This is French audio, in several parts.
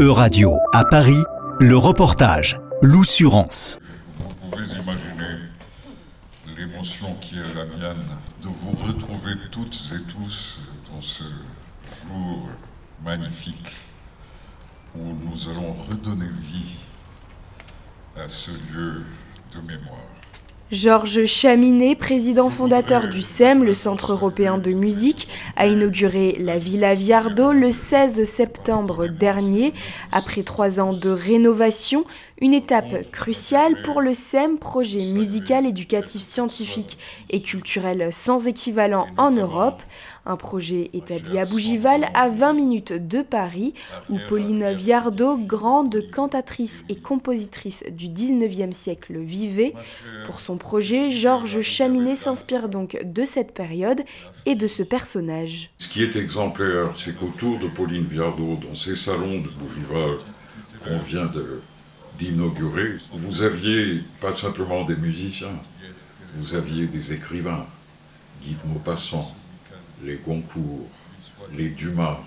E-Radio à Paris, le reportage, l'oussurance. Vous pouvez imaginer l'émotion qui est la mienne de vous retrouver toutes et tous dans ce jour magnifique où nous allons redonner vie à ce lieu de mémoire. Georges Chaminet, président fondateur du CEM, le Centre européen de musique, a inauguré la Villa Viardot le 16 septembre dernier. Après trois ans de rénovation, une étape cruciale pour le CEM, projet musical, éducatif, scientifique et culturel sans équivalent en Europe. Un projet établi à Bougival, à 20 minutes de Paris, où Pauline Viardot, grande cantatrice et compositrice du 19e siècle, vivait. Pour son projet, Georges Chaminet s'inspire donc de cette période et de ce personnage. Ce qui est exemplaire, c'est qu'autour de Pauline Viardot, dans ces salons de Bougival qu'on vient d'inaugurer, vous aviez pas simplement des musiciens, vous aviez des écrivains, Guy de Maupassant, les Goncourt, les Dumas,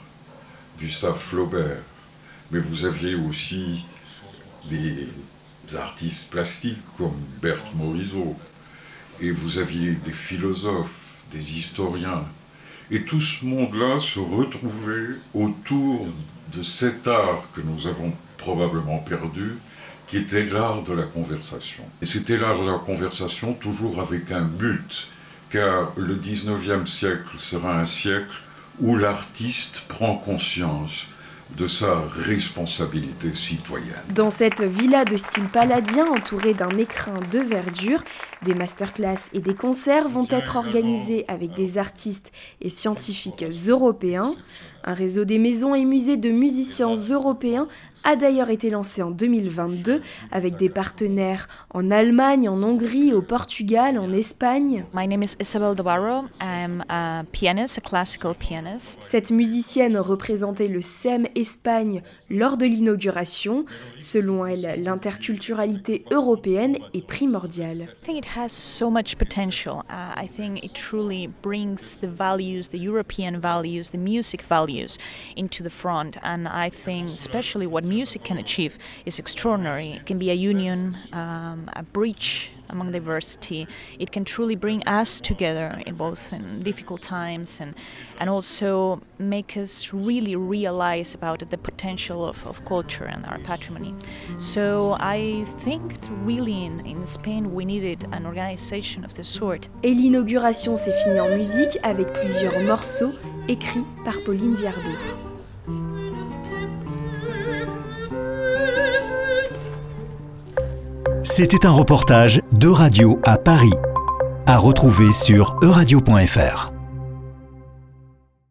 Gustave Flaubert, mais vous aviez aussi des artistes plastiques comme Berthe Morisot, et vous aviez des philosophes, des historiens, et tout ce monde-là se retrouvait autour de cet art que nous avons probablement perdu, qui était l'art de la conversation. Et c'était l'art de la conversation toujours avec un but, car le 19e siècle sera un siècle où l'artiste prend conscience de sa responsabilité citoyenne. Dans cette villa de style paladien entourée d'un écrin de verdure, des masterclass et des concerts vont être organisés avec des artistes et scientifiques européens. Un réseau des maisons et musées de musiciens européens a d'ailleurs été lancé en 2022 avec des partenaires en Allemagne, en Hongrie, au Portugal, en Espagne. My name is Isabel Navarro. I'm a pianist, a classical pianist. Cette musicienne représentait le SEM Espagne lors de l'inauguration. Selon elle, l'interculturalité européenne est primordiale. I think it has so much potential. Uh, I think it truly brings the values, the European values, the music values into the front and I think especially what music can achieve is extraordinary. It can be a union, um, a bridge among diversity. It can truly bring us together in both in difficult times and and also make us really realize about the potential of, of culture and our patrimony. So I think really in, in Spain we needed an organization of this sort. Et l'inauguration s'est finie en musique avec plusieurs morceaux écrits par Pauline Viardot. C'était un reportage de Radio à Paris, à retrouver sur euradio.fr.